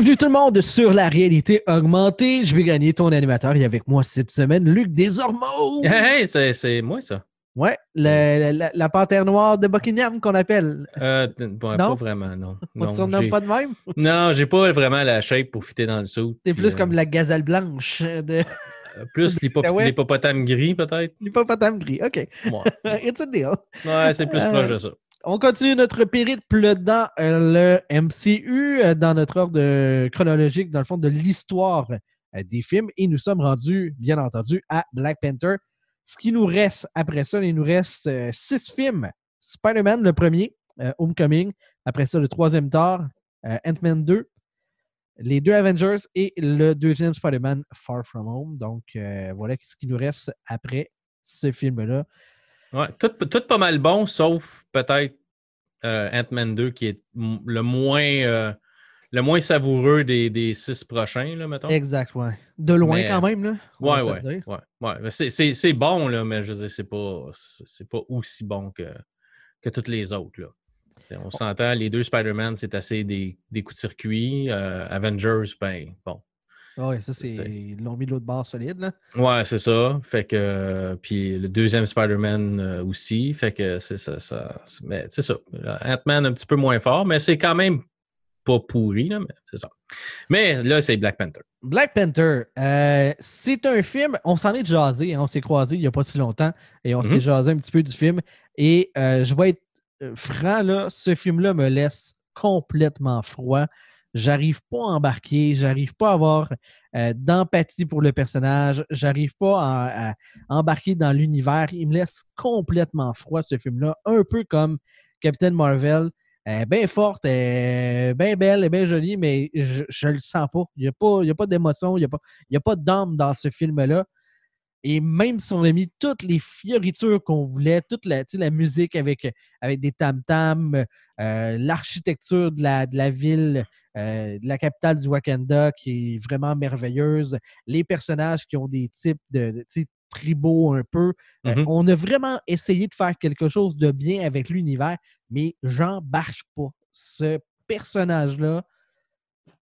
Bienvenue tout le monde sur la réalité augmentée. Je vais gagner ton animateur et avec moi cette semaine, Luc Desormeaux. Hey, c'est, c'est moi ça. Ouais, la, la panthère noire de Buckingham qu'on appelle. Euh, bon, Non? pas vraiment, non. On ne surnomme pas de même? non, j'ai pas vraiment la shape pour fitter dans le saut. T'es plus euh, comme la gazelle blanche de euh, Plus l'hippopotame gris, peut-être. l'hippopotame gris. OK. Ouais, It's a deal. Ouais, c'est plus Euh, proche de ça. On continue notre périple dans euh, le MCU, euh, dans notre ordre chronologique, dans le fond, de l'histoire euh, des films. Et nous sommes rendus, bien entendu, à Black Panther. Ce qui nous reste après ça, il nous reste six films. Spider-Man, le premier, Homecoming. Après ça, le troisième Thor, Ant-Man 2. Les deux Avengers et le deuxième Spider-Man, Far From Home. Donc, voilà ce qui nous reste après ce film-là. Ouais, tout, tout pas mal bon, sauf peut-être euh, Ant-Man 2 qui est le moins, euh, le moins savoureux des, des six prochains, là, mettons. Exact, ouais. De loin Mais, quand même, là. Ouais, ouais, ouais, ouais. C'est, bon, là, mais je veux dire, c'est pas, pas aussi bon que, que toutes les autres. Là. T'sais, On s'entend, les deux Spider-Man, c'est assez des, des coups de circuit. Euh, Avengers, ben, bon. Ouais, ça, c'est. Ils l'ont mis de l'autre barre solide, là. Ouais, c'est ça. Fait que, euh, puis le deuxième Spider-Man euh, aussi. Fait que c'est ça. ça mais c'est ça. Ant-Man un petit peu moins fort, mais c'est quand même pas pourri, là, mais c'est ça. Mais là, c'est Black Panther. Black Panther, euh, c'est un film, on s'en est jasé, hein, on s'est croisé il n'y a pas si longtemps et on s'est Mhm. jasé un petit peu du film. Et je vais être franc, là, ce film-là me laisse complètement froid. J'arrive pas à embarquer, j'arrive pas à avoir euh, d'empathie pour le personnage, j'arrive pas à, embarquer dans l'univers. Il me laisse complètement froid, ce film-là, un peu comme Captain Marvel. bien forte, bien belle, bien jolie, mais je, je le sens pas. Il n'y a pas, d'émotion, il n'y a pas, a pas d'âme dans ce film-là. Et même si on a mis toutes les fioritures qu'on voulait, toute la, la musique avec, avec des tam-tams, euh, l'architecture de la, de la ville, euh, de la capitale du Wakanda qui est vraiment merveilleuse, les personnages qui ont des types de, de, tribaux un peu. Euh, Mhm. on a vraiment essayé de faire quelque chose de bien avec l'univers, mais j'embarque pas. Ce personnage-là,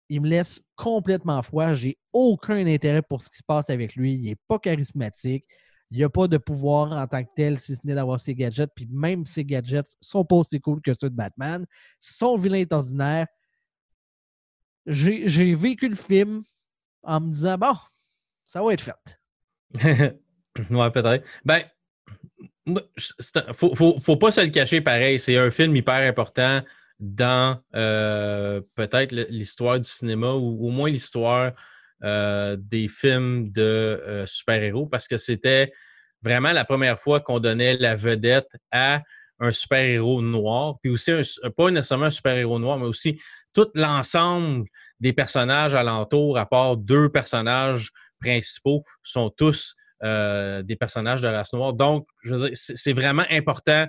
il me laisse complètement froid. J'ai aucun intérêt pour ce qui se passe avec lui. Il n'est pas charismatique. Il n'y a pas de pouvoir en tant que tel, si ce n'est d'avoir ses gadgets. Puis même ses gadgets sont pas aussi cool que ceux de Batman. Son vilain est ordinaire. J'ai vécu le film en me disant, bon, ça va être fait. ouais, peut-être. Ben, faut, faut, faut pas se le cacher pareil. C'est un film hyper important dans euh, peut-être l'histoire du cinéma ou au moins l'histoire euh, des films de euh, super-héros parce que c'était vraiment la première fois qu'on donnait la vedette à un super-héros noir, puis aussi pas nécessairement un super-héros noir, mais aussi tout l'ensemble des personnages alentours, à part deux personnages principaux, sont tous des personnages de race noire. Donc, je veux dire, c'est vraiment important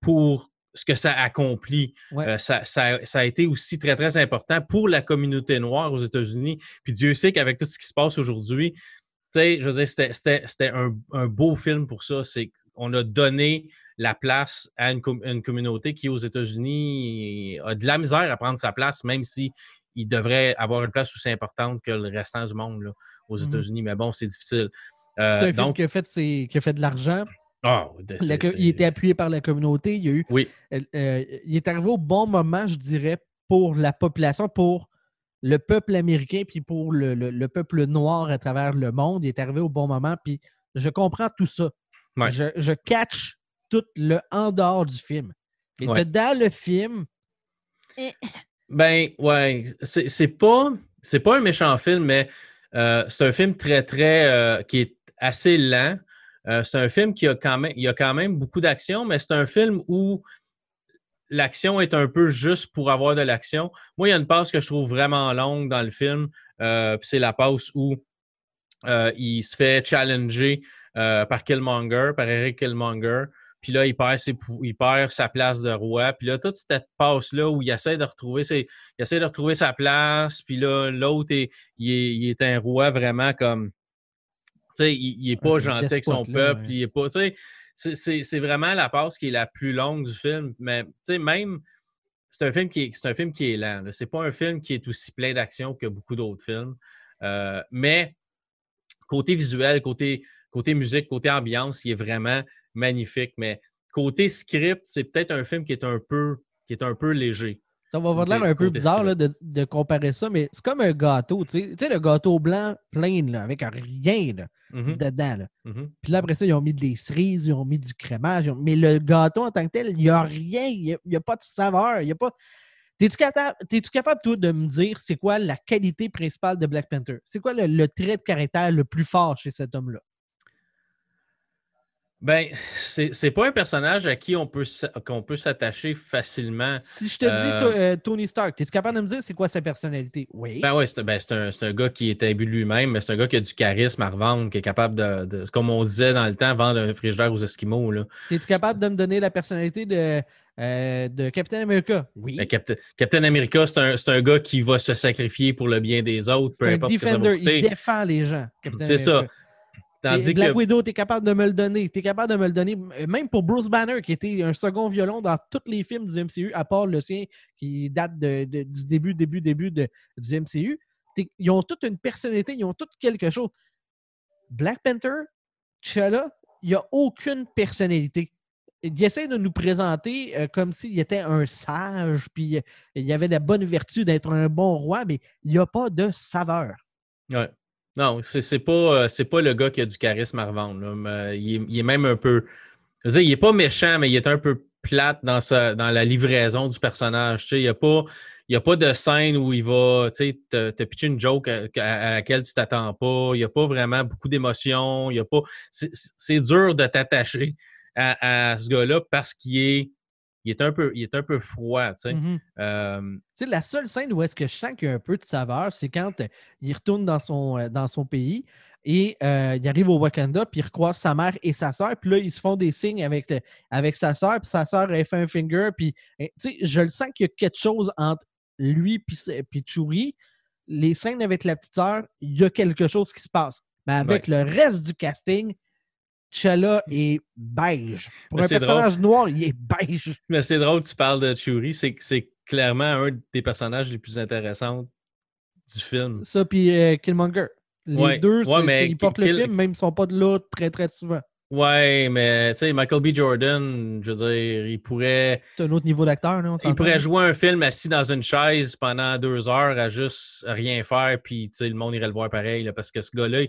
pour ce que ça accomplit. Ouais. Euh, ça, ça- ça a été aussi très, très important pour la communauté noire aux États-Unis. Puis Dieu sait qu'avec tout ce qui se passe aujourd'hui, tu sais, je veux dire, c'était- un, un beau film pour ça. C'est qu'on a donné la place à une, com- une communauté qui, aux États-Unis, a de la misère à prendre sa place, même si il devrait avoir une place aussi importante que le restant du monde là, aux Mhm. États-Unis. Mais bon, c'est difficile. C'est Euh, un film donc, qui a fait, ses- qui a fait de l'argent. Ah, La Il était appuyé par la communauté. Il y a eu Oui, euh, il est arrivé au bon moment, je dirais, pour la population, pour le peuple américain, puis pour le, le- le peuple noir à travers le monde. Il est arrivé au bon moment, puis je comprends tout ça. Ouais. Je, je catch tout le en dehors du film. Et Ouais. dans le film, Ben, ouais, c'est c'est pas, c'est pas un méchant film, mais euh, c'est un film très, très, euh, qui est assez lent. Euh, c'est un film qui a quand même, il y a quand même beaucoup d'action, mais c'est un film où l'action est un peu juste pour avoir de l'action. Moi, il y a une passe que je trouve vraiment longue dans le film, euh, c'est la passe où euh, il se fait challenger euh, par Killmonger, par Eric Killmonger. Puis là, il perd, sa place de roi. Puis là, toute cette passe-là où il essaie de retrouver, ses, il essaie de retrouver sa place. Puis là, l'autre, est, est, il est un roi vraiment comme. Il, il est pas gentil avec son peuple. ouais. Il est pas. C'est- c'est c'est vraiment la passe qui est la plus longue du film. Mais même c'est un film qui est, c'est un film qui est lent. C'est pas un film qui est aussi plein d'action que beaucoup d'autres films. Euh, mais côté visuel, côté, côté musique, côté ambiance, il est vraiment magnifique. Mais côté script, c'est peut-être un film qui est un peu, qui est un peu léger. Ça va avoir l'air un peu bizarre de, comparer ça, mais c'est comme un gâteau. Tu sais, le gâteau blanc plein, là, avec rien là, mm-hmm. dedans. Là. Mm-hmm. Puis là, après ça, ils ont mis des cerises, ils ont mis du crémage. Mais le gâteau en tant que tel, il n'y a rien. Il n'y a, pas de saveur. Il y a pas. T'es-tu capable, es capable, toi, de me dire c'est quoi la qualité principale de Black Panther? C'est quoi le, trait de caractère le plus fort chez cet homme-là? Ben, c'est pas un personnage à qui on peut, qu'on peut s'attacher facilement. Si je te dis euh, euh, Tony Stark, es-tu capable de me dire c'est quoi sa personnalité? Oui. Ben oui, c'est ben, un, un, gars qui est imbu de lui-même, mais c'est un gars qui a du charisme à revendre, qui est capable de, comme on disait dans le temps, vendre un frigidaire aux Esquimaux. Es-tu capable de me donner la personnalité de, euh, de Captain America? Oui. Ben, Captain, America, c'est un, un, gars qui va se sacrifier pour le bien des autres, peu importe ce que ça va Il défend les gens. C'est ça. Tandis Black Widow, tu es capable de me le donner. Tu es capable de me le donner. Même pour Bruce Banner, qui était un second violon dans tous les films du MCU, à part le sien qui date de, du début, début, début de, du MCU. Ils ont toute une personnalité, ils ont tout quelque chose. Black Panther, T'Challa, il n'y a aucune personnalité. Il essaie de nous présenter euh, comme s'il était un sage, puis euh, il avait la bonne vertu d'être un bon roi, mais il n'y a pas de saveur. Ouais. Non, c'est pas, euh, pas le gars qui a du charisme à revendre. Il, est, même un peu. Je veux il n'est pas méchant, mais il est un peu plate dans, sa, dans la livraison du personnage. il n'y a, pas, a pas de scène où il va te, te pitcher une joke à, laquelle tu t'attends pas. Il n'y a pas vraiment beaucoup d'émotions. C'est dur de t'attacher à, ce gars-là parce qu'il est il est un peu, il est un peu froid. Tu sais. Mm-hmm. Euh, la seule scène où est-ce que je sens qu'il y a un peu de saveur, c'est quand euh, il retourne dans son, euh, dans son pays et il arrive au Wakanda, puis il recroise sa mère et sa soeur, puis là, ils se font des signes avec, avec sa soeur, puis sa soeur, elle fait un finger, puis je le sens qu'il y a quelque chose entre lui et Churi. Les scènes avec la petite sœur, il y a quelque chose qui se passe. Mais avec le reste du casting, Chala est beige. Pour un personnage noir, il est beige. Mais c'est drôle que tu parles de Churi. C'est clairement un des personnages les plus intéressants du film. Ça, puis euh, Killmonger. Les deux, ils portent le film, même s'ils ne sont pas de là très, très souvent. Ouais, mais tu sais, Michael B. Jordan, je veux dire, il pourrait. C'est un autre niveau d'acteur, non? Il pourrait jouer un film assis dans une chaise pendant deux heures à juste rien faire, puis tu sais, le monde irait le voir pareil, parce que ce gars-là,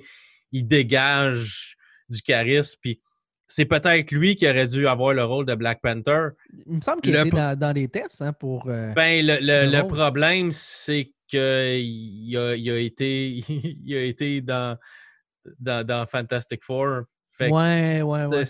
il dégage du charisme. Puis c'est peut-être lui qui aurait dû avoir le rôle de Black Panther. Il me semble qu'il était dans, dans, les tests hein, pour. Euh, ben, le, le, problème, c'est qu'il a, il a, été, il a été dans, dans, dans Fantastic Four. ouais, ouais, ouais.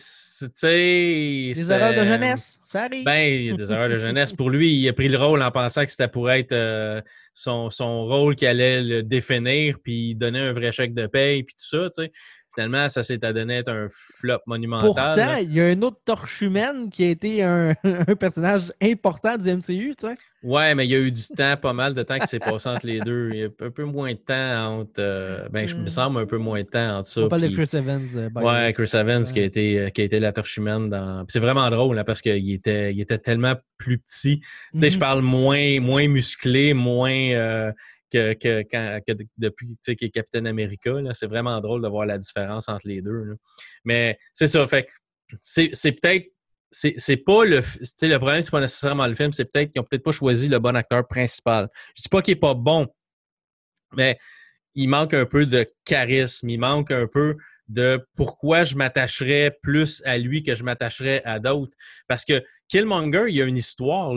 Des erreurs de jeunesse, ça arrive. Ben, il y a des erreurs de jeunesse. Pour lui, il a pris le rôle en pensant que c'était pour être euh, son, son, rôle qui allait le définir, puis donner un vrai chèque de paye, puis tout ça, tu sais. Finalement, ça s'est adonné être un flop monumental. Pourtant, il y a un autre torche humaine qui a été un, personnage important du MCU, tu sais. Ouais, mais il y a eu du temps, pas mal de temps qui s'est passé entre les deux. Il y a un peu moins de temps entre. Euh, ben, je me hmm. semble un peu moins de temps entre ça. On parle de Chris Evans. Euh, ouais, Chris Evans qui, a été, euh, qui a été la torche humaine dans. C'est vraiment drôle hein, parce qu'il était, il était tellement plus petit. Tu sais, je hmm. parle moins, moins musclé, moins que, depuis qu'il est Capitaine America. C'est vraiment drôle de voir la différence entre les deux. Mais c'est ça. Fait c'est peut-être. C'est pas le. Le problème, c'est pas nécessairement le film, c'est peut-être qu'ils n'ont peut-être pas choisi le bon acteur principal. Je dis pas qu'il n'est pas bon, mais il manque un peu de charisme, il manque un peu de pourquoi je m'attacherais plus à lui que je m'attacherais à d'autres. Parce que Killmonger, il y a une histoire.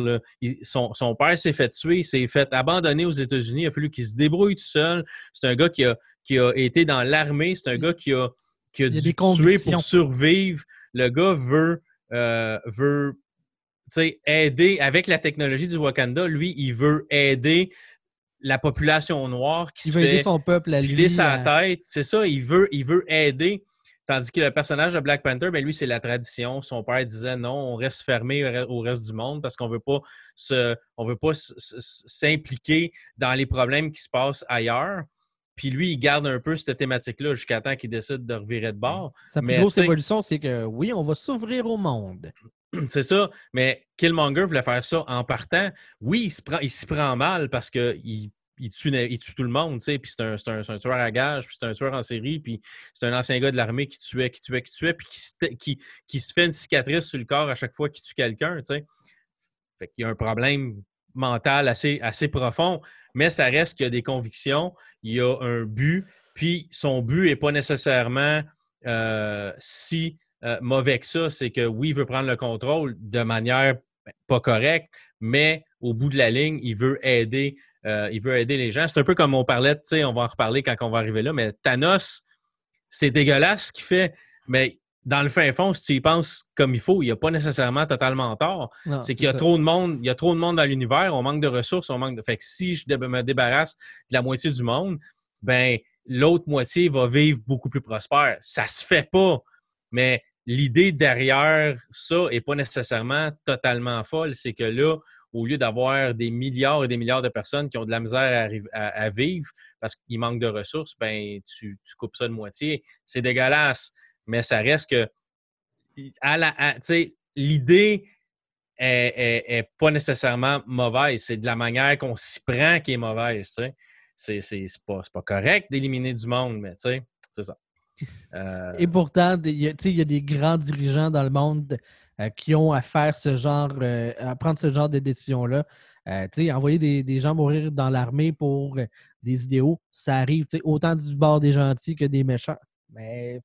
son, père s'est fait tuer, s'est fait abandonner aux États-Unis. Il a fallu qu'il se débrouille tout seul. C'est un gars qui a, qui a été dans l'armée. C'est un gars qui a, qui a dû tuer pour survivre. Le gars veut, euh, veut aider avec la technologie du Wakanda. Lui, il veut aider la population noire qui il se veut fait aider son peuple à lui, sa tête. C'est ça, il veut, il veut aider. Tandis que le personnage de Black Panther, ben lui, c'est la tradition. Son père disait non, on reste fermé au reste du monde parce qu'on veut pas se, on veut pas s'impliquer dans les problèmes qui se passent ailleurs. Puis lui, il garde un peu cette thématique-là jusqu'à temps qu'il décide de revirer de bord. Sa plus grosse évolution, c'est que oui, on va s'ouvrir au monde. c'est ça. Mais Killmonger voulait faire ça en partant. Oui, il s'y prend, prend mal parce qu'il il tue, il tue, tout le monde, tu sais, puis c'est un, un, tueur à gage, puis c'est un tueur en série, puis c'est un ancien gars de l'armée qui tuait, qui tuait, qui tuait, puis qui, qui, qui, se fait une cicatrice sur le corps à chaque fois qu'il tue quelqu'un, tu sais. Fait qu'il y a un problème mental assez, assez profond, mais ça reste qu'il y a des convictions, il y a un but, puis son but n'est pas nécessairement euh, si euh, mauvais que ça, c'est que oui, il veut prendre le contrôle de manière ben, pas correcte, mais au bout de la ligne, il veut aider, euh, il veut aider les gens. C'est un peu comme on parlait, tu sais, on va en reparler quand on va arriver là, mais Thanos, c'est dégueulasse ce qu'il fait, mais dans le fin fond, si tu y penses comme il faut, il n'y a pas nécessairement totalement tort. C'est qu'il y a trop de monde, il y a trop de monde dans l'univers, on manque de ressources, on manque de. Fait que si je me débarrasse de la moitié du monde, ben l'autre moitié va vivre beaucoup plus prospère. Ça se fait pas. Mais l'idée derrière ça n'est pas nécessairement totalement folle. C'est que là, au lieu d'avoir des milliards et des milliards de personnes qui ont de la misère à, vivre parce qu'il manque de ressources, ben tu, coupes ça de moitié. C'est dégueulasse. Mais ça reste que la, l'idée est, pas nécessairement mauvaise. C'est de la manière qu'on s'y prend qui est mauvaise. C'est, c'est, pas, pas correct d'éliminer du monde, mais c'est ça. Euh, Et pourtant, il y, a des grands dirigeants dans le monde euh, qui ont à faire ce genre, euh, à prendre ce genre de décision-là. envoyer des, gens mourir dans l'armée pour des idéaux, ça arrive autant du bord des gentils que des méchants. Mais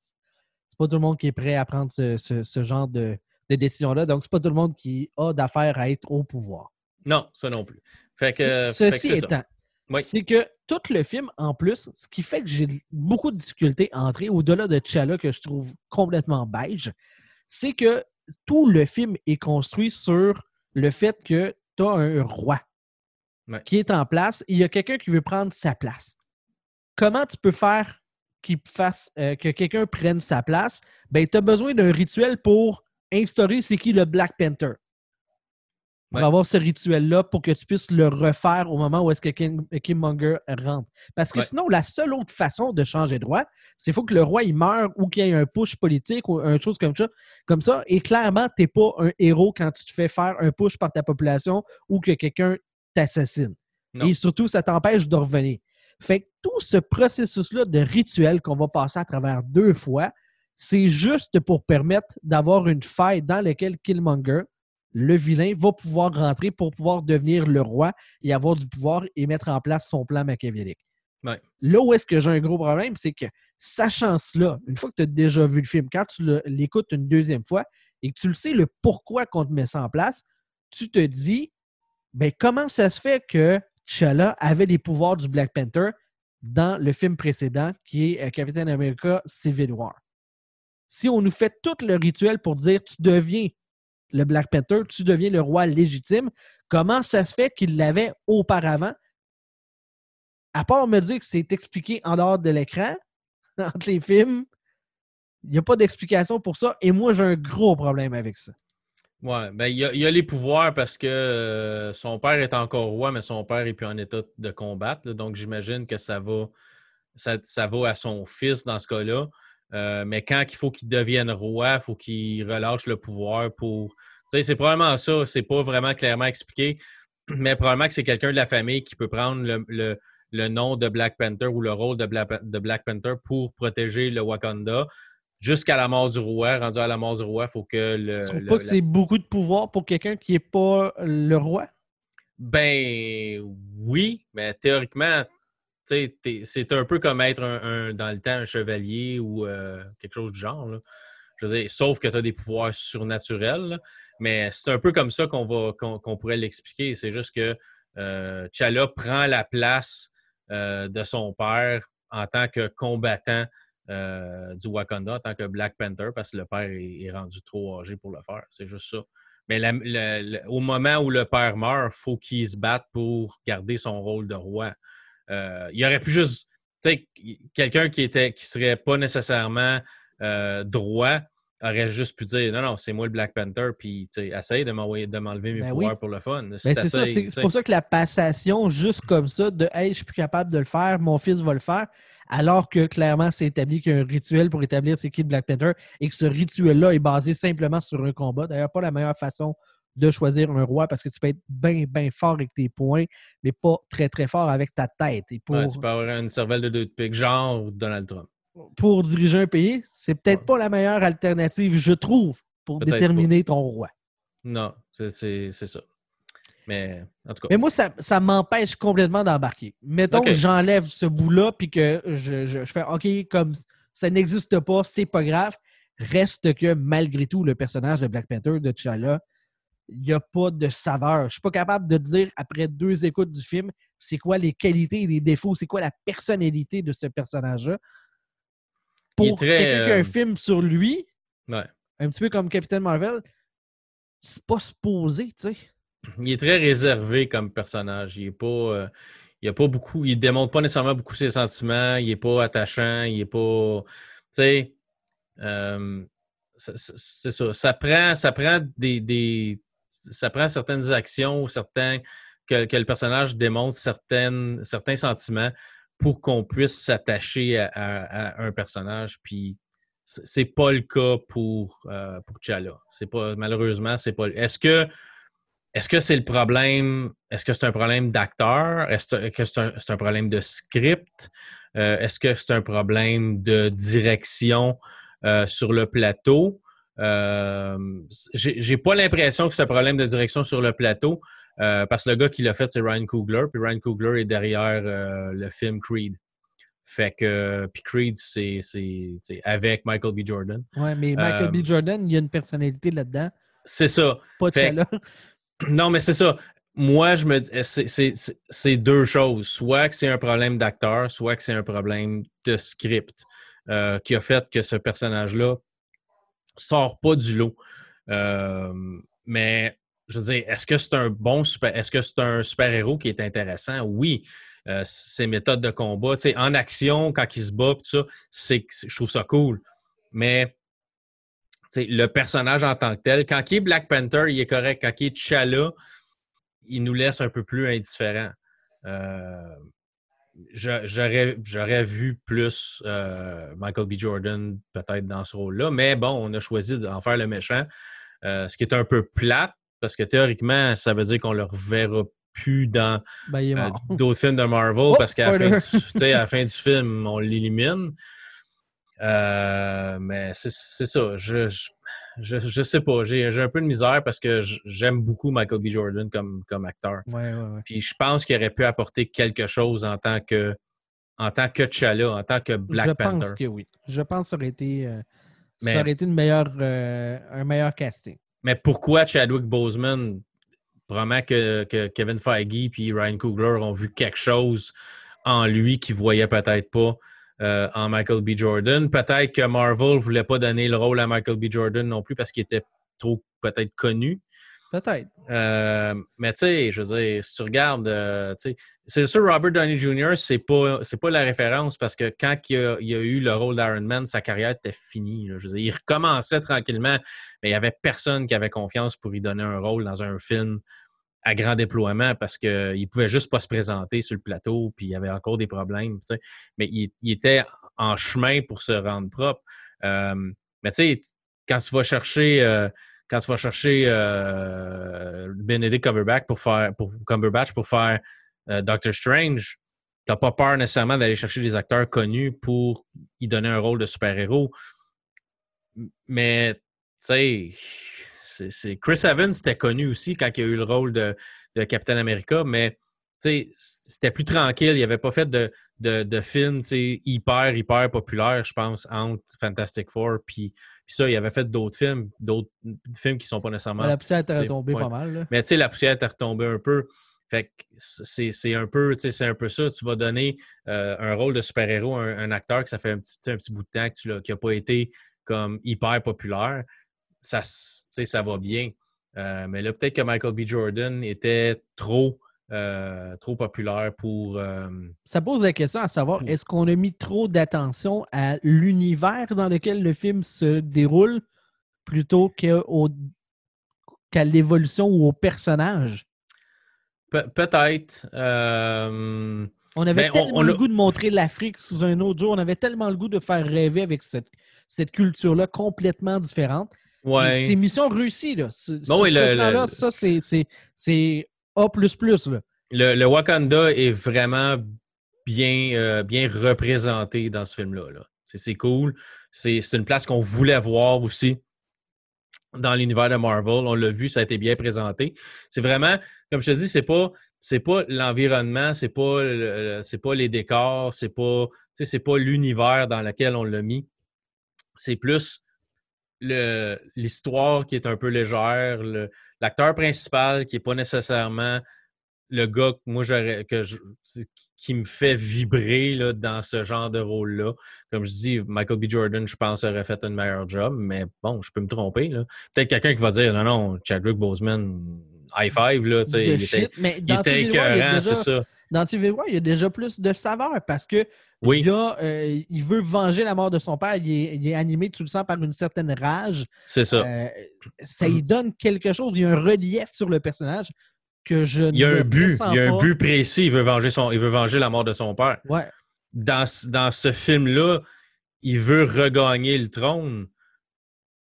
c'est pas tout le monde qui est prêt à prendre ce, genre de, de décision-là. Donc, c'est pas tout le monde qui a d'affaires à être au pouvoir. Non, ça non plus. Fait que, ceci étant, c'est que tout le film, en plus, ce qui fait que j'ai beaucoup de difficultés à entrer, au-delà de T'Challa, que je trouve complètement beige, c'est que tout le film est construit sur le fait que tu as un roi qui est en place et il y a quelqu'un qui veut prendre sa place. Comment tu peux faire qu'il fasse, euh, que quelqu'un prenne sa place? Ben, tu as besoin d'un rituel pour instaurer c'est qui le Black Panther pour avoir ce rituel-là pour que tu puisses le refaire au moment où est-ce que Killmonger rentre. Parce que sinon, la seule autre façon de changer de roi, c'est faut que le roi il meure ou qu'il y ait un push politique ou une chose comme ça. Comme ça. Et clairement, tu n'es pas un héros quand tu te fais faire un push par ta population ou que quelqu'un t'assassine. Et surtout, ça t'empêche de revenir. Fait que tout ce processus-là de rituel qu'on va passer à travers deux fois, c'est juste pour permettre d'avoir une faille dans laquelle Killmonger le vilain va pouvoir rentrer pour pouvoir devenir le roi et avoir du pouvoir et mettre en place son plan machiavélique. Là où est-ce que j'ai un gros problème, c'est que sachant cela, une fois que tu as déjà vu le film, quand tu l'écoutes une deuxième fois et que tu le sais le pourquoi qu'on te met ça en place, tu te dis ben, comment ça se fait que T'Challa avait les pouvoirs du Black Panther dans le film précédent qui est euh, Captain America Civil War? Si on nous fait tout le rituel pour dire tu deviens le Black Panther, tu deviens le roi légitime. Comment ça se fait qu'il l'avait auparavant? À part me dire que c'est expliqué en dehors de l'écran, entre les films, il n'y a pas d'explication pour ça. Et moi, j'ai un gros problème avec ça. Oui, ben, il, y a, les pouvoirs parce que euh, son père est encore roi, mais son père est plus en état de combattre. donc, j'imagine que ça va, ça, ça va à son fils dans ce cas-là. Euh, mais quand il faut qu'il devienne roi, il faut qu'il relâche le pouvoir pour. Tu sais, c'est probablement ça. C'est pas vraiment clairement expliqué, mais probablement que c'est quelqu'un de la famille qui peut prendre le, nom de Black Panther ou le rôle de Black, Panther pour protéger le Wakanda. Jusqu'à la mort du roi, rendu à la mort du roi, il faut que le. Tu trouves pas que c'est beaucoup de pouvoir pour quelqu'un qui n'est pas le roi? Ben oui, mais théoriquement, c'est un peu comme être dans le temps un chevalier ou euh, quelque chose du genre. Sauf que tu as des pouvoirs surnaturels. Mais c'est un peu comme ça qu'on pourrait l'expliquer. C'est juste que euh, T'Challa prend la place euh, de son père en tant que combattant euh, du Wakanda, en tant que Black Panther, parce que le père est, rendu trop âgé pour le faire. C'est juste ça. Mais au moment où le père meurt, il faut qu'il se batte pour garder son rôle de roi. Euh, il aurait pu juste, quelqu'un qui était qui serait pas nécessairement euh, droit aurait juste pu dire non, non, c'est moi le Black Panther, puis essaye de m'enlever mes Ben pouvoirs oui. pour le fun. Ben, c'est ça, c'est pour ça que la passation, juste comme ça, de Hey, je suis plus capable de le faire, mon fils va le faire, alors que clairement, c'est établi qu'il y a un rituel pour établir c'est qui le Black Panther et que ce rituel-là est basé simplement sur un combat. D'ailleurs, pas la meilleure façon de choisir un roi parce que tu peux être bien, bien fort avec tes poings, mais pas très, très fort avec ta tête. Et pour, Ouais, tu peux avoir une cervelle de deux de pique, genre Donald Trump. pour diriger un pays, c'est peut-être Ouais. pas la meilleure alternative, je trouve, pour déterminer ton roi. Non, c'est- ça. Mais en tout cas, Mais moi, ça, ça m'empêche complètement d'embarquer. Mettons que j'enlève ce bout-là puis que je, je- je fais OK, comme ça n'existe pas, c'est pas grave. Reste que malgré tout, le personnage de Black Panther, de T'Challa, il n'y a pas de saveur. Je suis pas capable de dire, après deux écoutes du film, c'est quoi les qualités et les défauts, c'est quoi la personnalité de ce personnage-là. Pour quelqu'un qui a euh, un film sur lui, ouais. un petit peu comme Captain Marvel, c'est pas supposé, tu sais. il est très réservé comme personnage. Il est pas. euh, il a pas beaucoup. Il démontre pas nécessairement beaucoup ses sentiments. Il est pas attachant. Il est pas. Tu sais. euh, c'est- ça. Ça prend, ça prend des, des- Ça prend certaines actions ou certains. Que, le personnage démontre certains sentiments pour qu'on puisse s'attacher à, un personnage. Puis c'est pas le cas pour, euh, pour T'Challa. C'est pas, malheureusement, c'est pas. Est-ce que est-ce que c'est le problème? Est-ce que c'est un problème d'acteur? Est-ce que c'est un, c'est un problème de script? Euh, Est-ce que c'est un problème de direction euh, sur le plateau? Euh, J'ai pas l'impression que c'est un problème de direction sur le plateau euh, parce que le gars qui l'a fait, c'est Ryan Coogler. Puis Ryan Coogler est derrière euh, le film Creed. Fait que, puis Creed, c'est avec Michael B. Jordan. Ouais, mais Michael B. Jordan, il y a une personnalité là-dedans, C'est ça. pas Fait- T'Challa. Non, mais c'est ça. Moi, je me dis, c'est- c'est deux choses. Soit que c'est un problème d'acteur, soit que c'est un problème de script qui a fait que ce personnage-là sort pas du lot. Euh, mais je veux dire, est-ce que c'est un bon super, est-ce que c'est un super-héros qui est intéressant? Oui. Euh, ses méthodes de combat, tu en action, quand il se bat, c'est, je trouve ça cool. Mais le personnage en tant que tel, quand il est Black Panther, il est correct. Quand il est T'Challa, il nous laisse un peu plus indifférents. Euh, j'aurais, vu plus euh, Michael B. Jordan peut-être dans ce rôle-là, mais bon, on a choisi d'en faire le méchant, euh, ce qui est un peu plate, parce que théoriquement, ça veut dire qu'on le reverra plus dans Ben, euh, d'autres films de Marvel Oh, parce qu'à la, fin du- la fin film, on l'élimine. Mais c'est c'est ça. Je, je, je, je sais pas. J'ai j'ai un peu de misère parce que j'aime beaucoup Michael B. Jordan comme, comme acteur. Ouais, ouais, ouais. Puis je pense qu'il aurait pu apporter quelque chose en tant que en tant que T'Challa, en tant que Black je Panther. pense que oui. Je pense que ça aurait été, euh, Mais- ça aurait été une meilleure, euh, un meilleur casting. Mais pourquoi Chadwick Boseman? Probablement que, que Kevin Feige et Ryan Coogler ont vu quelque chose en lui qu'ils ne voyaient peut-être pas? Euh, en Michael B. Jordan. Peut-être que Marvel ne voulait pas donner le rôle à Michael B. Jordan non plus parce qu'il était trop peut-être connu. Peut-être. Euh, mais tu sais, je veux dire, si tu regardes, euh, tu sais, c'est sûr, Robert Downey Jr., c'est pas, c'est pas la référence parce que quand il a, il a eu le rôle d'Iron Man, sa carrière était finie. là. Je veux dire, il recommençait tranquillement, mais il n'y avait personne qui avait confiance pour lui donner un rôle dans un film à grand déploiement parce qu'il ne pouvait juste pas se présenter sur le plateau, puis il y avait encore des problèmes. Mais il, il était en chemin pour se rendre propre. Euh, mais tu sais, quand tu vas chercher. euh, quand tu vas chercher euh, Benedict Cumberbatch pour faire, pour, Cumberbatch pour faire euh, Doctor Strange, t'as pas peur nécessairement d'aller chercher des acteurs connus pour y donner un rôle de super-héros. Mais, tu sais, c'est- Chris Evans était connu aussi quand il a eu le rôle de, de Captain America, mais c'était plus tranquille. Il n'avait pas fait de, de, de film hyper, hyper populaire, je pense, entre Fantastic Four puis ça, il avait fait d'autres films, d'autres films qui sont pas nécessairement. la poussière est c'est- tombée ouais. pas mal. là. Mais tu sais, la poussière est retombée un peu. Fait que c'est un peu, c'est un peu ça. Tu vas donner euh, un rôle de super-héros à un, un acteur que ça fait un petit, un bout de temps que tu l'as- qui n'a pas été comme hyper populaire. Ça, ça va bien. Euh, mais là, peut-être que Michael B. Jordan était trop, euh, trop populaire pour. euh, Ça pose la question à savoir, Pour- est-ce qu'on a mis trop d'attention à l'univers dans lequel le film se déroule plutôt qu'à l'évolution ou au personnage? Peut-être. On avait ben, tellement le goût de montrer l'Afrique sous un autre jour. On avait tellement le goût de faire rêver avec cette, cette culture-là complètement différente. Ouais. C'est mission réussie. Là. Bon, le, ça, c'est A. Là. Le, le, Wakanda est vraiment bien, euh, bien représenté dans ce film-là. -là, c'est cool. C'est une place qu'on voulait voir aussi dans l'univers de Marvel. On l'a vu, ça a été bien présenté. C'est vraiment, comme je te dis, c'est pas c'est pas l'environnement, c'est pas c'est pas les décors, c'est pas c'est pas l'univers dans lequel on l'a mis. C'est plus l'histoire qui est un peu légère, l'acteur principal qui est pas nécessairement le gars que moi j'aurais que qui me fait vibrer là, dans ce genre de rôle-là. Comme je dis, Michael B. Jordan, je pense, aurait fait un meilleur job, mais bon, je peux me tromper. Peut-être quelqu'un qui va dire non, non, Chadwick Boseman, high five, là, tu sais, il, était, mais il était écœurant, c'est ça. Dans War, il y a déjà plus de saveur parce que oui. Euh, il veut venger la mort de son père. Il est, animé, tu le sens, par une certaine rage. C'est ça. Euh, ça lui donne quelque chose. Il y a un relief sur le personnage que je Il y a un but. Il y a un but précis. Il veut venger, son, il veut venger la mort de son père. Ouais. Dans, dans ce film-là, il veut regagner le trône.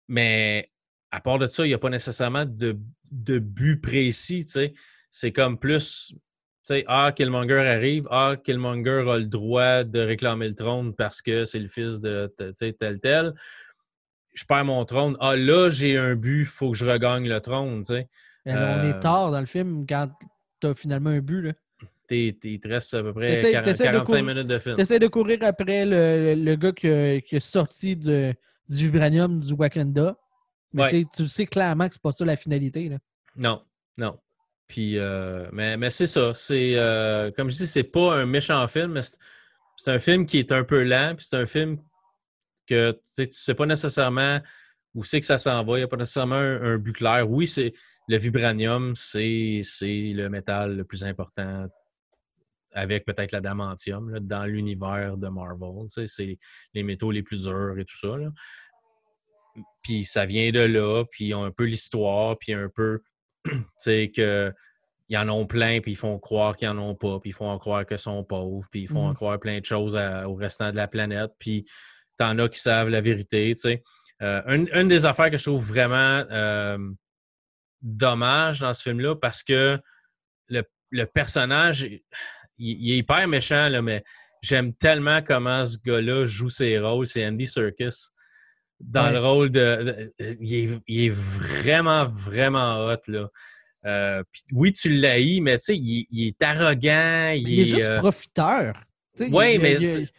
Mais à part de ça, il n'y a pas nécessairement de, de but précis. C'est comme plus sais, ah, Killmonger arrive, ah, Killmonger a le droit de réclamer le trône parce que c'est le fils de tel, tel. Je perds mon trône. Ah, là, j'ai un but, il faut que je regagne le trône, tu sais. on est euh, tard dans le film quand tu as finalement un but, là. il te reste à peu près 45 minutes de film. Tu essaies de courir après le, le gars qui a, est sorti du vibranium du Wakanda. Mais tu sais clairement que c'est pas ça la finalité. Là. Non, non. Puis, euh, mais, mais c'est ça. C'est euh, comme je dis, c'est pas un méchant film, mais c'est un film qui est un peu lent, puis c'est un film que tu sais, sais pas nécessairement où c'est que ça s'en va. Il n'y a pas nécessairement un, but clair. Oui, c'est le vibranium, c'est le métal le plus important avec peut-être l'adamantium dans l'univers de Marvel. C'est les métaux les plus durs et tout ça. Puis ça vient de là, puis un peu l'histoire, puis un peu sais, que ils en ont plein, puis ils font croire qu'ils en ont pas, puis ils font croire qu'ils sont pauvres, puis ils font mmh. croire plein de choses au restant de la planète, puis t'en as qui savent la vérité, tu sais. Euh, une, des affaires que je trouve vraiment euh, dommage dans ce film-là, parce que le, personnage, il, est hyper méchant, là, mais j'aime tellement comment ce gars-là joue ses rôles. C'est Andy Serkis dans le rôle de. il, est, vraiment, vraiment hot, là. Euh, oui, tu l'haïs, mais tu sais, il, est arrogant. Il, est, juste euh, profiteur. Oui, mais,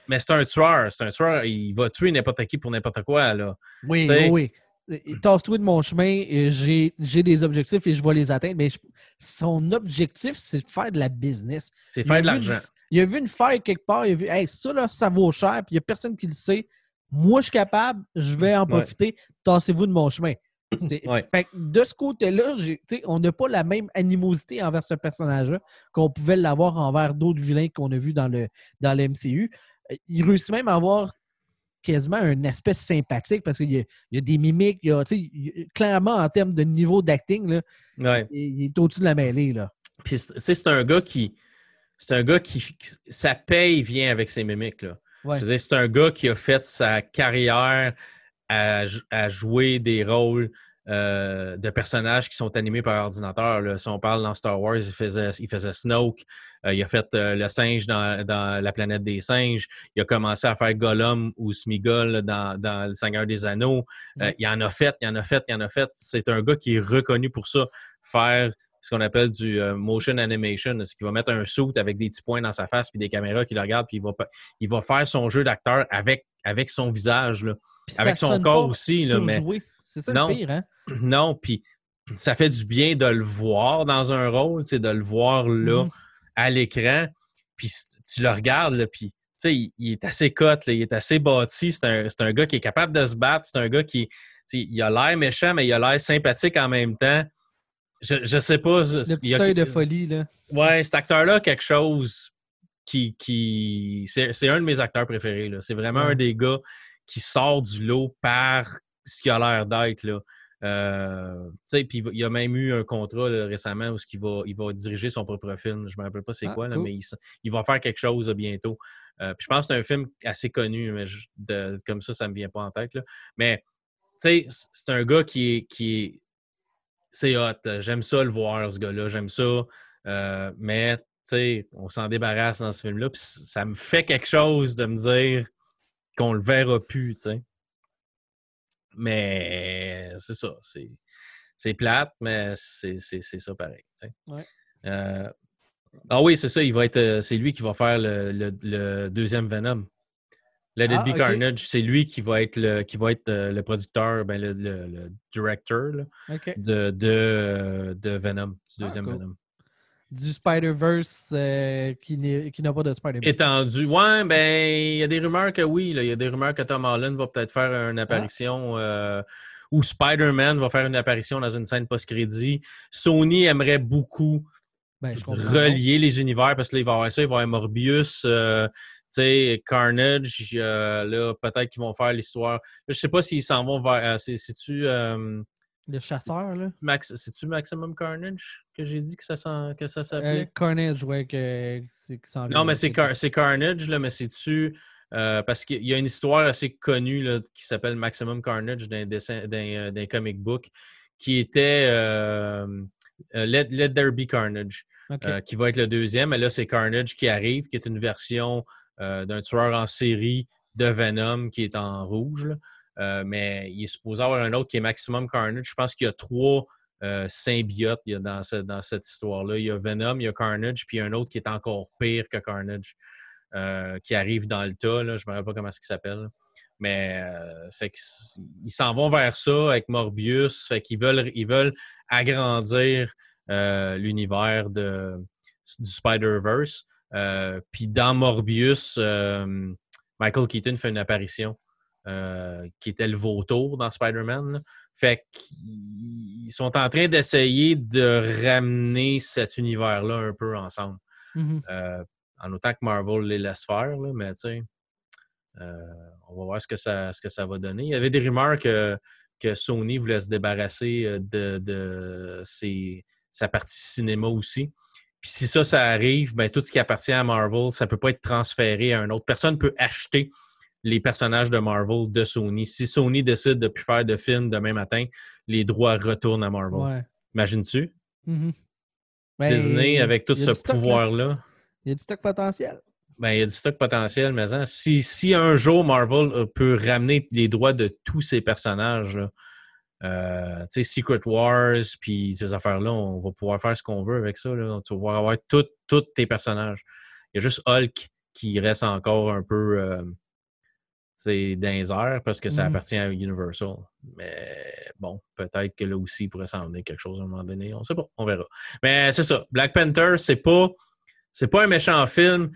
mais c'est un tueur. C'est un tueur. Il va tuer n'importe qui pour n'importe quoi, là. Oui, oui, oui. Tasse-toi de mon chemin, j'ai des objectifs et je vais les atteindre. Mais son objectif, c'est de faire de la business. C'est faire de l'argent. Il a vu une faille quelque part, il a vu, hey, ça, là, ça vaut cher, puis il n'y a personne qui le sait. Moi, je suis capable, je vais en profiter. Tassez-vous de mon chemin. Fait de ce côté-là, on n'a pas la même animosité envers ce personnage-là qu'on pouvait l'avoir envers d'autres vilains qu'on a vus dans le, dans le MCU. Euh, il réussit même à avoir quasiment une espèce sympathique parce qu'il y, a des mimiques, il y a, clairement en termes de niveau d'acting, il, est au-dessus de la mêlée. Là. Puis c'est un gars qui. C'est un gars qui, Sa paye vient avec ses mimiques. Là c'est un gars qui a fait sa carrière à, jouer des rôles euh, de personnages qui sont animés par ordinateur. Si on parle dans Star Wars, il faisait, il faisait Snoke. Euh, il a fait euh, le singe dans, La planète des singes. Il a commencé à faire Gollum ou Smigol dans, Le Seigneur des Anneaux. il en a fait, il en a fait, il en a fait. C'est un gars qui est reconnu pour ça. Faire ce qu'on appelle du euh, motion animation. C'est qu'il va mettre un suit avec des petits points dans sa face puis des caméras qui le regardent, puis il va, il va faire son jeu d'acteur avec, avec son visage, là. avec son corps aussi. Là, mais... C'est ça non, le pire, hein? Non, puis ça fait du bien de le voir dans un rôle, de le voir là, mm-hmm. à l'écran, puis tu le regardes, puis il, il est assez cote, il est assez bâti, c'est un, un, gars qui est capable de se battre, c'est un gars qui il a l'air méchant, mais il a l'air sympathique en même temps. Je, je sais pas. Le petit a... de folie, là. Ouais, cet acteur-là, quelque chose qui. qui... C'est un de mes acteurs préférés. C'est vraiment un des gars qui sort du lot par ce qui a l'air d'être. Là. Euh, puis il a même eu un contrat récemment où il va, il va diriger son propre film. Je ne me rappelle pas c'est ah, quoi, là, mais il, va faire quelque chose bientôt. Euh, puis je pense que c'est un film assez connu, mais comme ça, ça ne me vient pas en tête. Là. Mais c'est un gars qui est, qui est c'est hot. J'aime ça le voir, ce gars-là. J'aime ça. Euh, mais on s'en débarrasse dans ce film-là. Puis ça me fait quelque chose de me dire qu'on le verra plus. sais. Mais c'est ça. C'est plate, mais c'est ça pareil. Euh, ah oui, c'est ça. Il va être. Euh, c'est lui qui va faire le, deuxième Venom. Let It ah, Be Carnage, c'est lui qui va être le, qui va être euh, le producteur, ben le, le, directeur de, de, Venom, du ah, deuxième Venom du Spider-Verse qui n'a pas de Spider-Man. Étendu. Ouais, ben, il y a des rumeurs que oui. Il y a des rumeurs que Tom Holland va peut-être faire une apparition euh, ou Spider-Man va faire une apparition dans une scène post-crédit. Sony aimerait beaucoup ben, relier les univers parce que là, il va y avoir ça, il va y avoir Morbius. Euh, sais, Carnage, euh, là, peut-être qu'ils vont faire l'histoire. Je sais pas s'ils s'en vont vers. C'est-tu. Le chasseur, là? Max... C'est-tu Maximum Carnage que j'ai dit que ça, que ça s'appelait? Euh, Carnage, ouais, que c'est Non, mais c'est Carnage, là, mais c'est-tu. Euh, parce qu'il y a une histoire assez connue là, qui s'appelle Maximum Carnage d'un d'un comic book qui était euh, Let, Let, There Be Carnage, qui va être le deuxième. Et là, c'est Carnage qui arrive, qui est une version d'un tueur en série de Venom qui est en rouge. Euh, mais il est supposé avoir un autre qui est Maximum Carnage. Je pense qu'il y a trois euh, symbiotes dans, cette histoire-là. Il y a Venom, il y a Carnage, puis il y a un autre qui est encore pire que Carnage, euh, qui arrive dans le tas. Je ne me rappelle pas comment il s'appelle. Mais ils s'en vont vers ça avec Morbius. Ils veulent agrandir l'univers du Spider-Verse. Puis dans Morbius, Michael Keaton fait une apparition. Euh, qui était le vautour dans Spider-Man. Fait qu'ils sont en train d'essayer de ramener cet univers-là un peu ensemble. Mm-hmm. Euh, en autant que Marvel les laisse faire, mais tu sais, euh, on va voir ce que, ça, ce que ça va donner. Il y avait des rumeurs que, que Sony voulait se débarrasser de, sa partie cinéma aussi. Puis si ça, ça arrive, ben, tout ce qui appartient à Marvel, ça ne peut pas être transféré à un autre. Personne ne peut acheter les personnages de Marvel de Sony. Si Sony décide de ne plus faire de film demain matin, les droits retournent à Marvel. Imagines-tu? Mm-hmm. Ben, Disney, avec tout ce pouvoir-là. Il y a du stock potentiel. Ben, il y a du stock potentiel, mais hein, si, si, un jour Marvel euh, peut ramener les droits de tous ces personnages, euh, tu sais, Secret Wars, puis ces affaires-là, on va pouvoir faire ce qu'on veut avec ça. Tu vas pouvoir avoir tous tes personnages. Il y a juste Hulk qui reste encore un peu. Euh, c'est dans parce que ça mmh. appartient à Universal. Mais bon, peut-être que là aussi, il pourrait s'en venir quelque chose à un moment donné. On sait pas, on verra. Mais c'est ça. Black Panther, c'est pas, c'est pas un méchant film,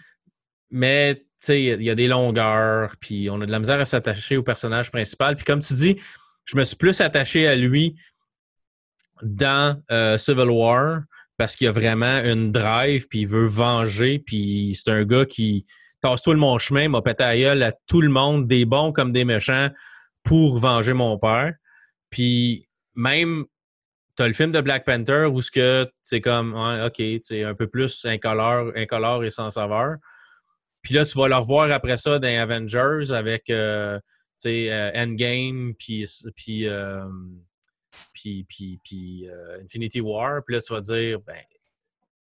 mais il y a des longueurs, puis on a de la misère à s'attacher au personnage principal. Puis comme tu dis, je me suis plus attaché à lui dans euh, Civil War parce qu'il a vraiment une drive, puis il veut venger, puis c'est un gars qui tasse-toi le mon chemin, m'a pété à gueule à tout le monde, des bons comme des méchants, pour venger mon père. Puis même, t'as le film de Black Panther où ce que c'est comme, ok, c'est un peu plus incolore, incolore et sans saveur. Puis là, tu vas le revoir après ça dans Avengers avec euh, euh, Endgame, puis, puis, euh, puis, puis, puis Infinity War. Puis là, tu vas dire, ben,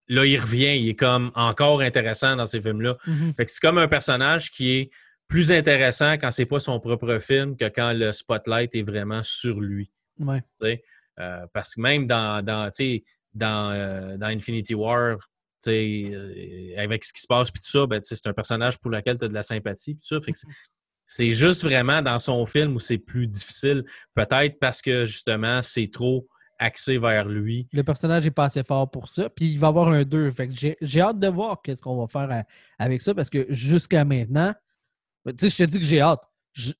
là, il revient, il est comme encore intéressant dans ces films-là. Mm-hmm. c'est comme un personnage qui est plus intéressant quand c'est pas son propre film que quand le spotlight est vraiment sur lui. Euh, parce que même dans, dans, dans, euh, dans Infinity War, euh, avec ce qui se passe puis tout ça, ben, c'est un personnage pour lequel tu as de la sympathie. ça, mm-hmm. C'est juste vraiment dans son film où c'est plus difficile. Peut-être parce que justement, c'est trop axé vers lui. Le personnage est pas assez fort pour ça. Puis il va avoir un 2. j'ai hâte de voir qu'est-ce qu'on va faire avec ça parce que jusqu'à maintenant, tu sais, je te dis que j'ai hâte.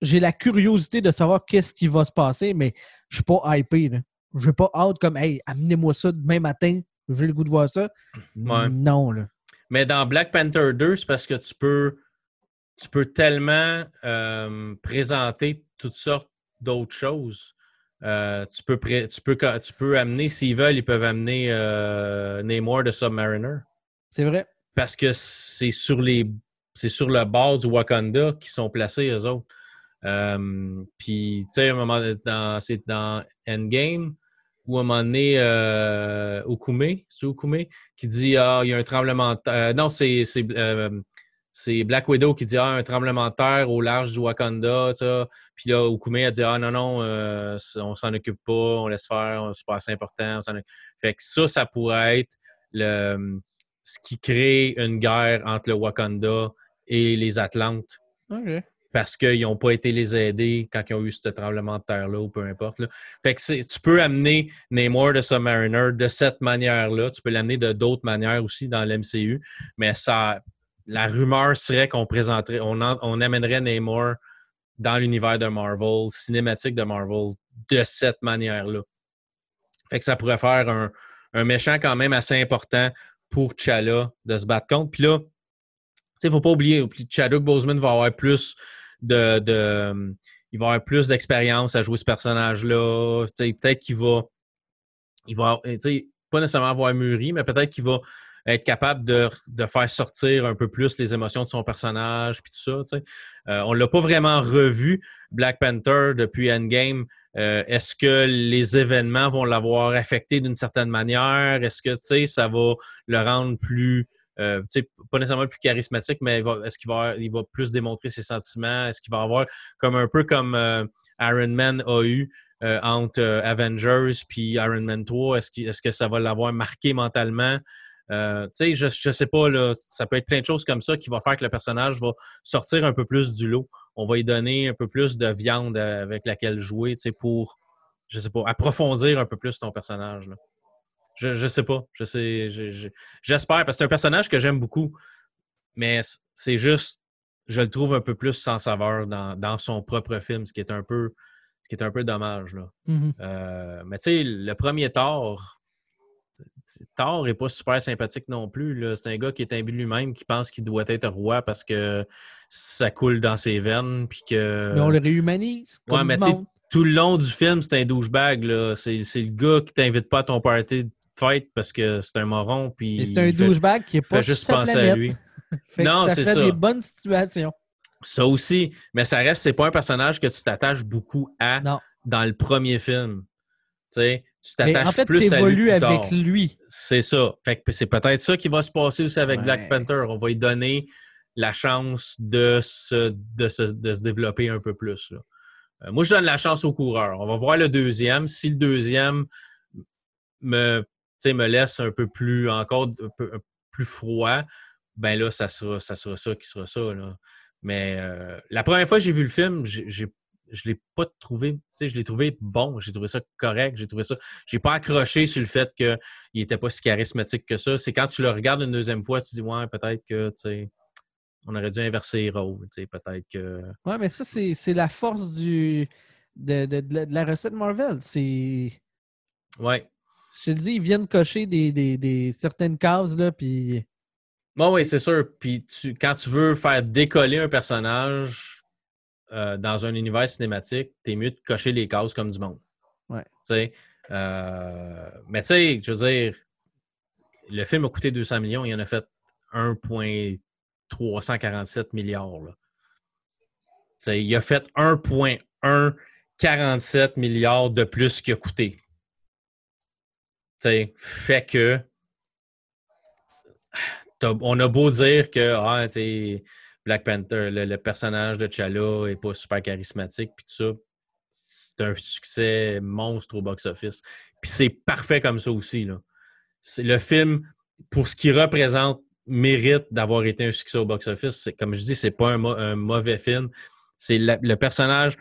J'ai la curiosité de savoir qu'est-ce qui va se passer, mais je suis pas hypé. Je n'ai pas hâte comme Hey, amenez-moi ça demain matin, j'ai le goût de voir ça. Non, là. Mais dans Black Panther 2, c'est parce que tu peux tu peux tellement euh, présenter toutes sortes d'autres choses. Euh, tu, peux tu, peux, tu peux amener, s'ils veulent, ils peuvent amener euh, Namor de Submariner. C'est vrai. Parce que c'est sur les c'est sur le bord du Wakanda qui sont placés, eux autres. Euh, puis, tu sais, un moment, c'est dans Endgame, où à un moment donné, euh, Okume, c'est Okume, qui dit Ah, il y a un tremblement de terre. non, c'est c'est Black Widow qui dit ah, un tremblement de terre au large du Wakanda. Ça. Puis là, Okume a dit Ah non, non, euh, on s'en occupe pas, on laisse faire, c'est pas assez important. fait que ça, ça pourrait être le, ce qui crée une guerre entre le Wakanda et les Atlantes. Parce qu'ils n'ont pas été les aider quand ils ont eu ce tremblement de terre-là ou peu importe. Fait que tu peux amener Namor de Submariner de cette manière-là. Tu peux l'amener de d'autres manières aussi dans l'MCU. Mais ça, la rumeur serait qu'on présenterait, on, amènerait Namor dans l'univers de Marvel, cinématique de Marvel, de cette manière-là. Fait que ça pourrait faire un, méchant quand même assez important pour Chala de se battre contre. Puis là, il ne faut pas oublier, Chadwick Boseman va avoir plus de, plus d'expérience à jouer ce personnage-là. Peut-être qu'il va, il va pas nécessairement avoir mûri, mais peut-être qu'il va être capable de, faire sortir un peu plus les émotions de son personnage, puis tout ça. Euh, on ne l'a pas vraiment revu, Black Panther, depuis Endgame. Euh, est-ce que les événements vont l'avoir affecté d'une certaine manière? Est-ce que ça va le rendre plus, euh, pas nécessairement plus charismatique, mais est-ce qu'il va, il va plus démontrer ses sentiments? Est-ce qu'il va avoir comme un peu comme Iron Man a eu entre Avengers puis Iron Man 3? Est-ce, est-ce que ça va l'avoir marqué mentalement? Euh, tu sais, je ne sais pas, là, ça peut être plein de choses comme ça qui va faire que le personnage va sortir un peu plus du lot. On va lui donner un peu plus de viande avec laquelle jouer, tu sais, pour, je sais pas, approfondir un peu plus ton personnage. Je, ne sais pas. Je sais, j'espère, parce que c'est un personnage que j'aime beaucoup. Mais c'est juste, je le trouve un peu plus sans saveur dans, son propre film, ce qui est un peu, ce qui est un peu dommage. Là. Mm-hmm. Euh, mais tu sais, le premier Thor, Thor n'est pas super sympathique non plus. C'est un gars qui est imbu lui-même, qui pense qu'il doit être roi parce que ça coule dans ses veines. Puis que... Mais on le réhumanise. ouais, mais tout le long du film, c'est un douchebag. C'est le gars qui t'invite pas à ton party de fête parce que c'est un moron. Puis c'est un douchebag qui est pas juste penser à lui. non, c'est ça. des bonnes situations. Ça aussi. Mais ça reste, c'est pas un personnage que tu t'attaches beaucoup à dans le premier film. Tu sais, tu t'attaches en fait, plus à lui. avec lui. C'est ça. Fait que c'est peut-être ça qui va se passer aussi avec Black Panther. On va lui donner la chance de se, de se, développer un peu plus. Euh, moi, je donne la chance au coureur. On va voir le deuxième. Si le deuxième me, me laisse un peu plus, encore un peu plus froid, ben là, ça sera ça, sera ça qui sera ça. Mais euh, la première fois que j'ai vu le film, j'ai je l'ai pas trouvé, tu sais, je l'ai trouvé bon, j'ai trouvé ça correct, j'ai trouvé ça. J'ai pas accroché sur le fait qu'il était pas si charismatique que ça. C'est quand tu le regardes une deuxième fois, tu te dis ouais, peut-être que tu sais, on aurait dû inverser les rôles, tu sais, peut-être que. Ouais, mais ça, c'est la force du de, de, la recette Marvel. C'est. Ouais. Je te le dis, ils viennent cocher des, des, des certaines cases, là, puis. Bon, oui, c'est sûr. Puis tu, quand tu veux faire décoller un personnage, euh, dans un univers cinématique, t'es mieux de cocher les cases comme du monde. Ouais. Euh, mais tu sais, je veux dire, le film a coûté 200 millions, il en a fait 1,347 milliards. Il a fait 1,147 milliards de plus qu'il a coûté. sais, fait que on a beau dire que ah, Black Panther, le, personnage de T'Challa est pas super charismatique, puis tout ça, c'est un succès monstre au box-office. Puis c'est parfait comme ça aussi. Le film, pour ce qu'il représente, mérite d'avoir été un succès au box-office. Comme je dis, c'est pas un, mauvais film. C'est le personnage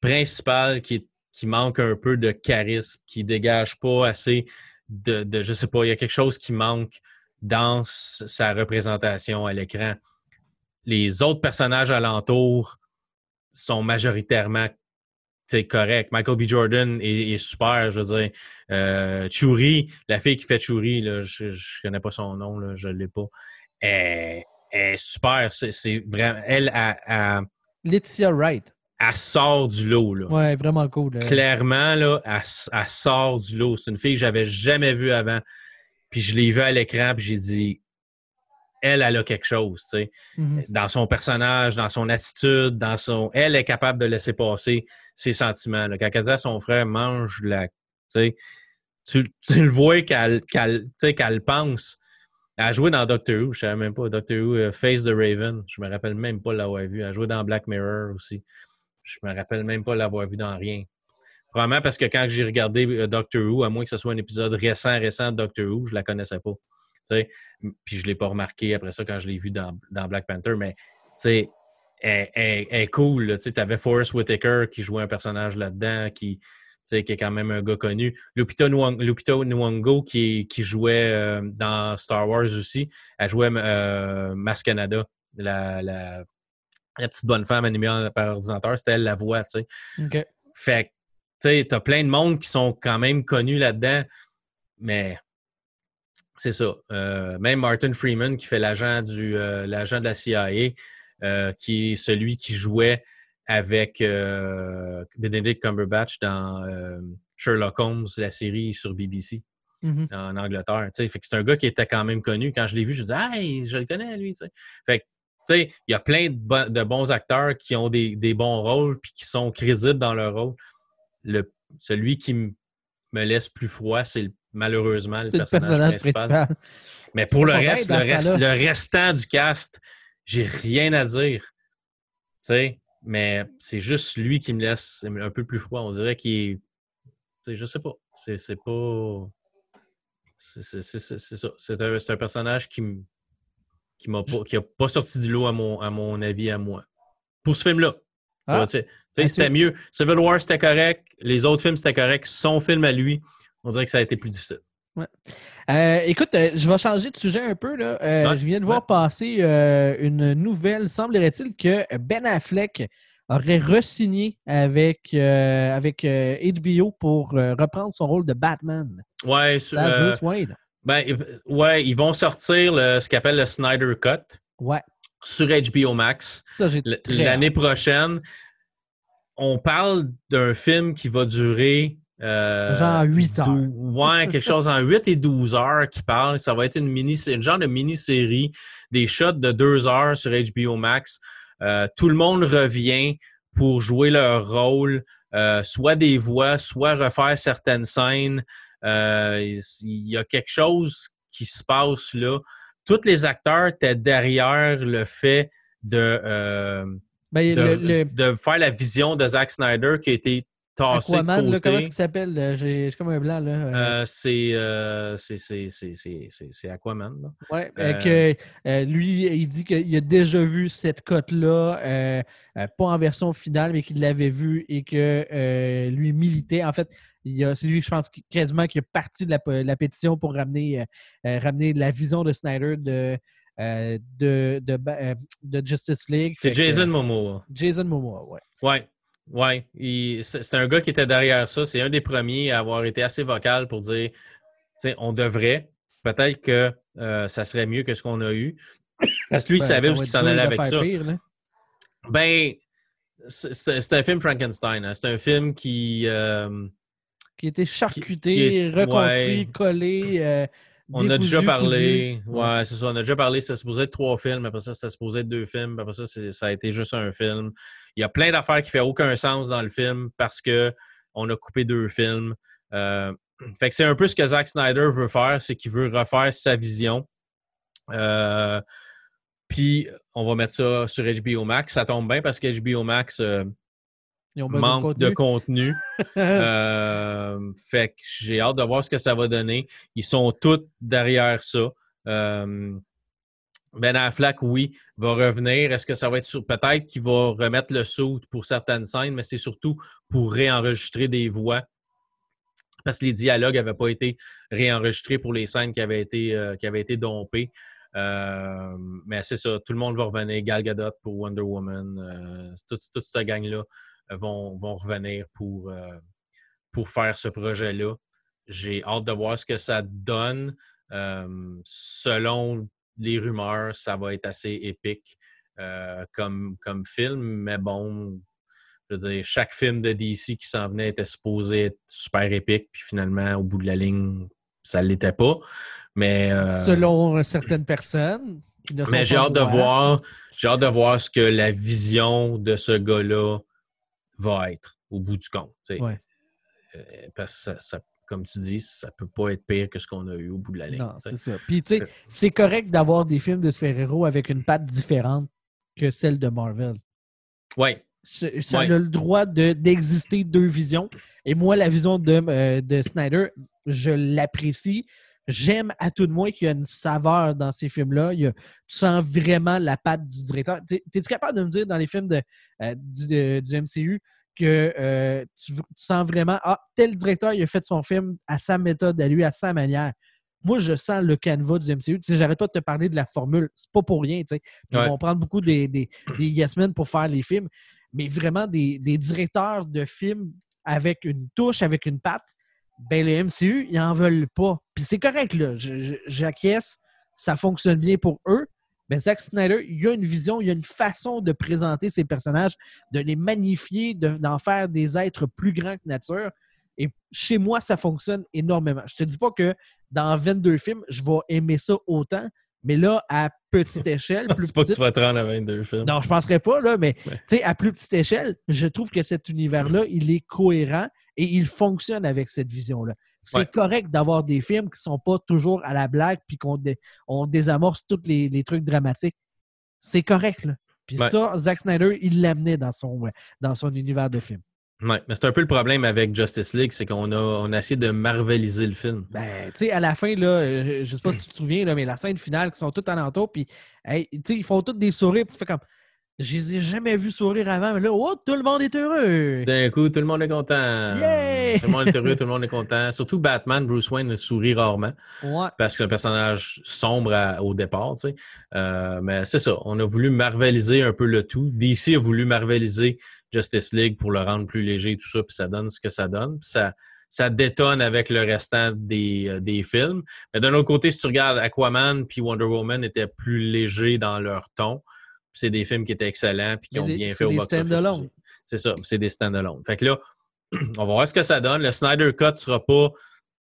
principal qui, qui manque un peu de charisme, qui dégage pas assez de, de, je sais pas, il y a quelque chose qui manque dans sa représentation à l'écran les autres personnages alentours sont majoritairement corrects. Michael B. Jordan est, super, je veux dire. Euh, Churi, la fille qui fait Churi, je ne connais pas son nom, je ne l'ai pas. Elle, est super. C'est vraiment. Elle a. Laetitia Wright. elle sort du lot. Là. Ouais, vraiment cool. Clairement, là, elle, sort du lot. C'est une fille que j'avais jamais vue avant. Puis je l'ai vue à l'écran, puis j'ai dit, elle, elle a quelque chose, tu sais. Mm-hmm. Dans son personnage, dans son attitude, dans son. Elle est capable de laisser passer ses sentiments. Quand elle dit à son frère, mange la. Tu, tu le vois qu'elle pense. Elle a joué dans Doctor Who, je ne savais même pas. Doctor Who, euh, Face the Raven, je me rappelle même pas l'avoir vu. Elle a joué dans Black Mirror aussi. Je me rappelle même pas l'avoir vu dans rien. Probablement parce que quand j'ai regardé euh, Doctor Who, à moins que ce soit un épisode récent, récent de Doctor Who, je la connaissais pas. Puis je ne l'ai pas remarqué après ça quand je l'ai vu dans, Black Panther, mais elle, elle, est cool. Tu avais Forrest Whitaker qui jouait un personnage là-dedans, qui, qui est quand même un gars connu. Lupita, Nyong'o qui, qui jouait euh, dans Star Wars aussi, elle jouait euh, Mas Canada, la, la, petite bonne femme animée par ordinateur, c'était elle la voix. sais. Fait que, tu as plein de monde qui sont quand même connus là-dedans, mais c'est ça. Euh, même Martin Freeman, qui fait l'agent du euh, l'agent de la CIA, euh, qui est celui qui jouait avec Benedict Cumberbatch dans Sherlock Holmes, la série sur BBC mm-hmm. en Angleterre. Fait que c'est un gars qui était quand même connu. Quand je l'ai vu, je me disais Hey, je le connais, lui. Fait que, il y a plein de, bons acteurs qui ont des, bons rôles puis qui sont crédibles dans leur rôle. Le, celui qui me laisse plus froid, c'est le malheureusement, le personnage, principal. Mais pour le reste, le, restant du cast, j'ai rien à dire. Tu sais, mais c'est juste lui qui me laisse un peu plus froid. On dirait qu'il est. Je sais pas. C'est pas. C'est ça. C'est un, un, personnage qui qui m'a pas, qui a pas sorti du lot à mon, à mon avis à moi. Pour ce film-là. Ah. C'était mieux. Civil War, c'était correct. Les autres films, c'était correct. Son film à lui, on dirait que ça a été plus difficile. Euh, écoute, euh, je vais changer de sujet un peu. Là. Euh, je viens de voir passer une nouvelle. Semblerait-il que Ben Affleck aurait re-signé avec, avec HBO pour reprendre son rôle de Batman. Ouais, Ben, ouais, ils vont sortir ce qu'ils appelle le Snyder Cut. Ouais. Sur HBO Max. L'année prochaine. On parle d'un film qui va durer euh, genre 8 heures. Ouais, quelque chose en 8 et 12 heures qui parle. Ça va être une mini une genre de mini-série, des shots de 2 heures sur HBO Max. Euh, tout le monde revient pour jouer leur rôle, euh, soit des voix, soit refaire certaines scènes. il y a quelque chose qui se passe là. Tous les acteurs étaient derrière le fait de, ben, de, faire la vision de Zack Snyder qui a été Aquaman, là, comment est-ce qu'il s'appelle? Euh, j'ai comme un blanc. là. Euh. Euh, c'est Aquaman. Oui, que lui, il dit qu'il a déjà vu cette cote-là, pas en version finale, mais qu'il l'avait vue et que lui militait. En fait, c'est lui, je pense, quasiment qui est parti de la, pétition pour ramener, ramener la vision de Snyder de. de, de, Justice League. C'est Jason Momoa. Jason Momoa, oui. Ouais. Oui, c'est un gars qui était derrière ça. C'est un des premiers à avoir été assez vocal pour dire on devrait, peut-être que euh, ça serait mieux que ce qu'on a eu. Parce que lui, il ben, savait où il s'en allait avec ça. ben, c'est un film Frankenstein. Hein. C'est un film qui. Euh, qui était charcuté, reconstruit, collé. Euh, on a déjà parlé. Ouais, c'est ça. On a déjà parlé. C'était supposé être trois films. Après ça, c'était supposé être deux films. Après ça, ça a été juste un film. Il y a plein d'affaires qui ne font aucun sens dans le film parce qu'on a coupé deux films. Euh, fait que c'est un peu ce que Zack Snyder veut faire, c'est qu'il veut refaire sa vision. Euh, puis on va mettre ça sur HBO Max. Ça tombe bien parce que HBO Max euh, manque de contenu. Euh, fait que j'ai hâte de voir ce que ça va donner. Ils sont tous derrière ça. Euh, ben Affleck, oui, va revenir. Est-ce que ça va être sur. Peut-être qu'il va remettre le saut pour certaines scènes, mais c'est surtout pour réenregistrer des voix. Parce que les dialogues n'avaient pas été réenregistrés pour les scènes qui avaient été, euh, qui avaient été dompées. mais c'est ça, tout le monde va revenir. Gal Gadot pour Wonder Woman, toute, toute cette gang-là vont, revenir pour, euh, pour faire ce projet-là. J'ai hâte de voir ce que ça donne. Euh, selon les rumeurs, ça va être assez épique euh, comme, comme film, mais bon, je veux dire, chaque film de DC qui s'en venait était supposé être super épique, puis finalement, au bout de la ligne, ça ne l'était pas. Mais, euh, Selon certaines personnes. mais j'ai hâte de voir. J'ai hâte de voir ce que la vision de ce gars-là va être au bout du compte. Ouais. Euh, parce que ça, comme tu dis, ça peut pas être pire que ce qu'on a eu au bout de la ligne. Non, c'est ça. Puis, tu sais, c'est correct d'avoir des films de super-héros avec une patte différente que celle de Marvel. Oui. Ça a le droit d'exister deux visions. Et moi, la vision de, euh, de Snyder, je l'apprécie. J'aime à tout de moins qu'il y a une saveur dans ces films-là. Tu sens vraiment la patte du directeur. Es-tu capable de me dire dans les films de, euh, du, MCU que euh, tu, sens vraiment, ah, tel directeur, il a fait son film à sa méthode, à lui, à sa manière. Moi, je sens le canevas du MCU. J'arrête pas de te parler de la formule. C'est pas pour rien. Ils vont prendre beaucoup des, des, yes men pour faire les films, mais vraiment des, des directeurs de films avec une touche, avec une patte ben le MCU, ils n'en veulent pas. Puis c'est correct, là. J'acquiesce, ça fonctionne bien pour eux. Mais Zack Snyder, il a une vision, il a une façon de présenter ses personnages, de les magnifier, d'en faire des êtres plus grands que nature. Et chez moi, ça fonctionne énormément. Je te dis pas que dans 22 films, je vais aimer ça autant, mais là, à petite échelle. c'est pas que tu vas te rendre à 22 films. Non, je ne penserais pas, là, mais à plus petite échelle, je trouve que cet univers-là, il est cohérent et il fonctionne avec cette vision-là. C'est correct d'avoir des films qui ne sont pas toujours à la blague puis qu'on désamorce tous les, trucs dramatiques. C'est correct, là. Puis ça, Zack Snyder, il l'amenait dans son, dans son univers de films. Oui, mais c'est un peu le problème avec Justice League, c'est qu'on a, on a essayé de marveliser le film. Ben, tu sais, à la fin, là, je, ne sais pas si tu te souviens, là, mais la scène finale, qui sont tous alentour, puis, ils font tous des sourires, puis tu fais comme, je les ai jamais vus sourire avant, mais là, oh, tout le monde est heureux. D'un coup, tout le monde est content. Tout le monde est heureux, tout le monde est content. Surtout Batman, Bruce Wayne sourit rarement. Ouais. Parce que c'est un personnage sombre au départ, tu sais. Euh, mais c'est ça. On a voulu marveliser un peu le tout. DC a voulu marveliser Justice League pour le rendre plus léger, tout ça, puis ça donne ce que ça donne. Puis ça, ça détonne avec le restant des, euh, des films. Mais d'un autre côté, si tu regardes Aquaman puis Wonder Woman étaient plus légers dans leur ton c'est des films qui étaient excellents puis qui ont bien fait au box-office. C'est ça, c'est des stand-alone. Fait que là, on va voir ce que ça donne. Le Snyder Cut sera pas.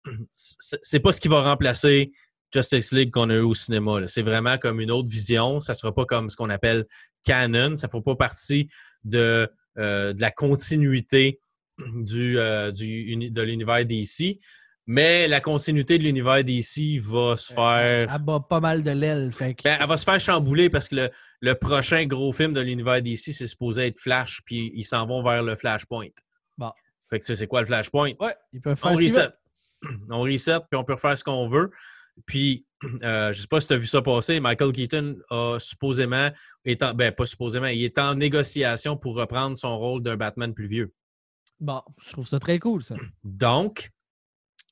C'est pas ce qui va remplacer Justice League qu'on a eu au cinéma. C'est vraiment comme une autre vision. Ça sera pas comme ce qu'on appelle canon. Ça ne fait pas partie de, euh, de la continuité du, euh, du, de l'univers DC. Mais la continuité de l'univers DC va se faire. Elle, bat pas mal de l'aile. Ben, elle va se faire chambouler parce que le, prochain gros film de l'univers DC, c'est supposé être Flash, puis ils s'en vont vers le Flashpoint. Bon. Fait que c'est quoi le Flashpoint? Ouais, ils peuvent faire On reset. On reset, puis on peut faire ce qu'on veut. Puis, euh, je ne sais pas si tu as vu ça passer, Michael Keaton a supposément, étant, ben pas supposément, il est en négociation pour reprendre son rôle d'un Batman plus vieux. Bon, je trouve ça très cool, ça. Donc,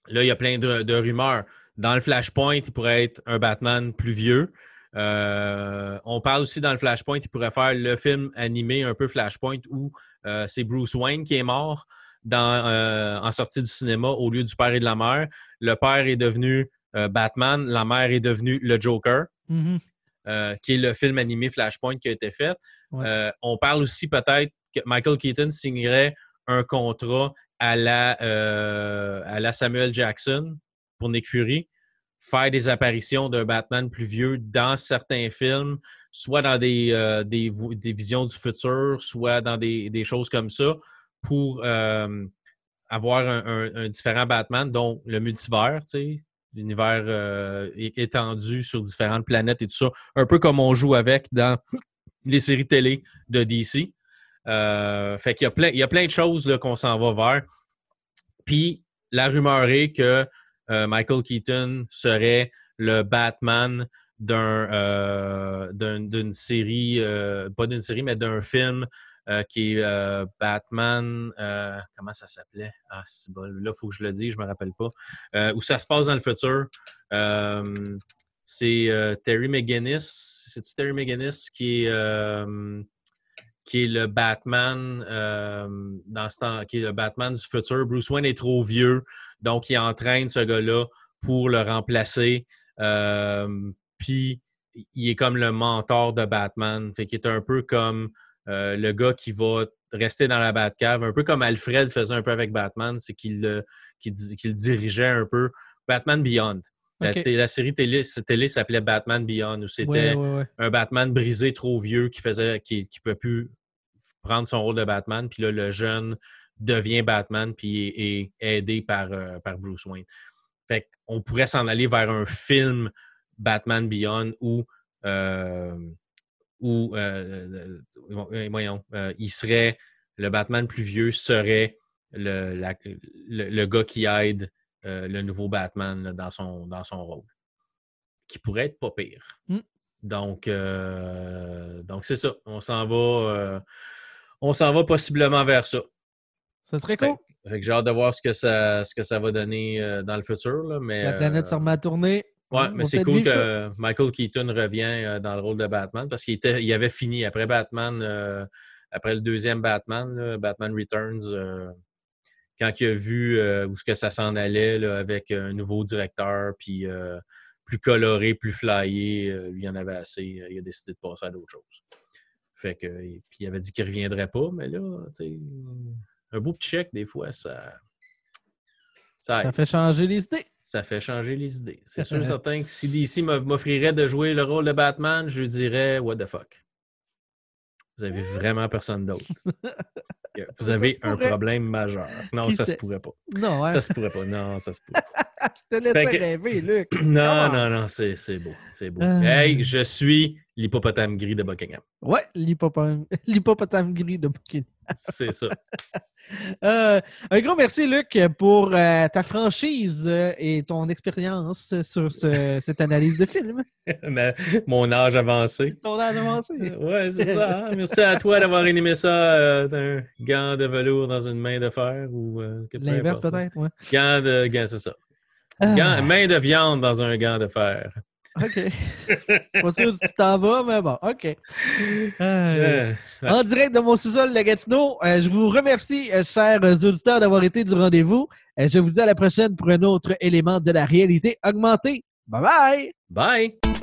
Là, il y a plein de, rumeurs. Dans le Flashpoint, il pourrait être un Batman plus vieux. Euh, on parle aussi dans le Flashpoint, il pourrait faire le film animé un peu Flashpoint où euh, c'est Bruce Wayne qui est mort dans, euh, en sortie du cinéma au lieu du père et de la mère. Le père est devenu Batman, la mère est devenue le Joker, mm-hmm. qui est le film animé Flashpoint qui a été fait. on parle aussi peut-être que Michael Keaton signerait un contrat à la, euh, à la Samuel Jackson pour Nick Fury, faire des apparitions d'un Batman plus vieux dans certains films, soit dans des, euh, visions du futur, soit dans des, choses comme ça, pour euh, avoir un, différent Batman, dont le multivers, l'univers étendu sur différentes planètes et tout ça, un peu comme on joue avec dans les séries télé de DC. Euh, fait qu'il y a plein, il y a plein de choses qu'on s'en va vers. Puis la rumeur est que euh, Michael Keaton serait le Batman euh, d'une série, pas d'une série, mais d'un film qui est Batman. comment ça s'appelait? Ah, c'est bon. Là, il faut que je le dise, je ne me rappelle pas. où ça se passe dans le futur. c'est Terry McGinnis. C'est-tu Terry McGinnis qui qui est le Batman euh, dans ce temps, qui est le Batman du futur. Bruce Wayne est trop vieux, donc il entraîne ce gars-là pour le remplacer. Euh, puis il est comme le mentor de Batman, fait qu'il est un peu comme euh, le gars qui va rester dans la Batcave, un peu comme Alfred faisait un peu avec Batman, c'est qu'il le dirigeait un peu. Batman Beyond. La, série télé, télé s'appelait Batman Beyond, où c'était un Batman brisé trop vieux qui faisait qui ne pouvait plus prendre son rôle de Batman. Puis là, le jeune devient Batman puis est, aidé par, euh, par Bruce Wayne. Fait qu'on pourrait s'en aller vers un film Batman Beyond où, euh, où euh, voyons, il serait le Batman plus vieux serait le, le gars qui aide euh, le nouveau Batman dans, son, dans son rôle, qui pourrait être pas pire. Mm. Donc, euh, donc c'est ça. On s'en va, euh, on s'en va possiblement vers ça. Ça serait cool. j'ai hâte de voir ce que ça, ce que ça va donner dans le futur. mais, La planète se remet à tourner. Ouais, mais c'est cool que Michael Keaton revient dans le rôle de Batman parce qu'il il avait fini après Batman, après le deuxième Batman, Batman Returns quand il a vu euh, où ce que ça s'en allait avec un nouveau directeur, puis euh, plus coloré, plus flyé, euh, lui en avait assez. il a décidé de passer à d'autres choses. Fait que, puis il avait dit qu'il ne reviendrait pas, mais là, un beau petit chèque, des fois, ça. Ça, fait changer les idées. Ça fait changer les idées. C'est sûr et certain que si DC m'offrirait de jouer le rôle de Batman, je lui dirais What the fuck? Vous avez vraiment personne d'autre. Vous avez un problème majeur. Non, ça se pourrait pas. Non, hein? Ça se pourrait pas. Non, ça se pourrait pas. je te laisse rêver, Luc. Non, non, non, c'est beau. C'est beau. Euh. Hey, je suis l'hippopotame gris de Buckingham. Ouais, l'hippopotame gris de Buckingham. c'est ça. Euh, un gros merci, Luc, pour euh, ta franchise et ton expérience sur cette analyse de film. Mon âge avancé. Ton âge avancé. ouais, c'est ça. Hein. Merci à toi d'avoir animé ça d'un gant de velours dans une main de fer ou L'inverse peut-être, ouais. Gant de. Gant, c'est ça. Ah. main de viande dans un gant de fer. OK. Pas sûr que tu t'en vas, mais bon, OK. Euh, en direct de mon sous-sol de Gatineau, euh, je vous remercie, euh, chers auditeurs, d'avoir été du rendez-vous. je vous dis à la prochaine pour un autre élément de la réalité augmentée. Bye bye! Bye!